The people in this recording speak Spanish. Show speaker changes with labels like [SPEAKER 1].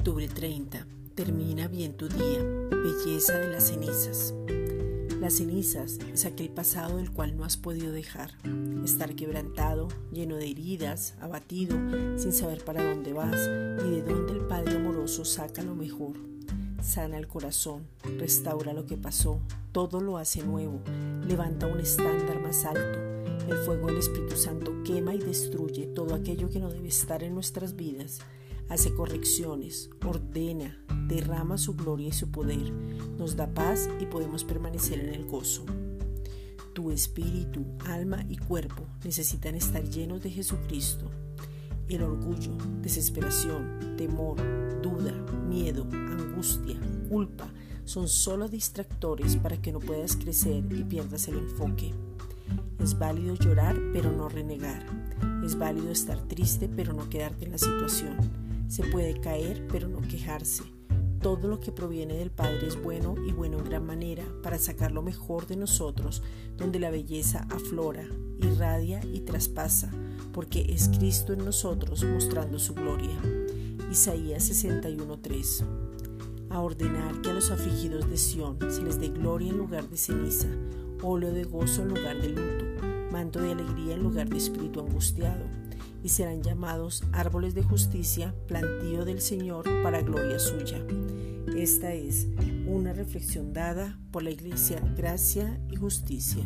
[SPEAKER 1] Octubre 30. Termina bien tu día. Belleza de las cenizas. Las cenizas es aquel pasado del cual no has podido dejar. Estar quebrantado, lleno de heridas, abatido, sin saber para dónde vas y de dónde el Padre amoroso saca lo mejor. Sana el corazón, restaura lo que pasó, todo lo hace nuevo, levanta un estándar más alto. El fuego del Espíritu Santo quema y destruye todo aquello que no debe estar en nuestras vidas hace correcciones, ordena, derrama su gloria y su poder, nos da paz y podemos permanecer en el gozo. Tu espíritu, alma y cuerpo necesitan estar llenos de Jesucristo. El orgullo, desesperación, temor, duda, miedo, angustia, culpa son solo distractores para que no puedas crecer y pierdas el enfoque. Es válido llorar pero no renegar. Es válido estar triste pero no quedarte en la situación. Se puede caer pero no quejarse. Todo lo que proviene del Padre es bueno y bueno en gran manera para sacar lo mejor de nosotros, donde la belleza aflora, irradia y traspasa, porque es Cristo en nosotros mostrando su gloria. Isaías 61:3 A ordenar que a los afligidos de Sión se les dé gloria en lugar de ceniza, óleo de gozo en lugar de luto, manto de alegría en lugar de espíritu angustiado y serán llamados árboles de justicia, plantío del Señor para gloria suya. Esta es una reflexión dada por la Iglesia Gracia y Justicia.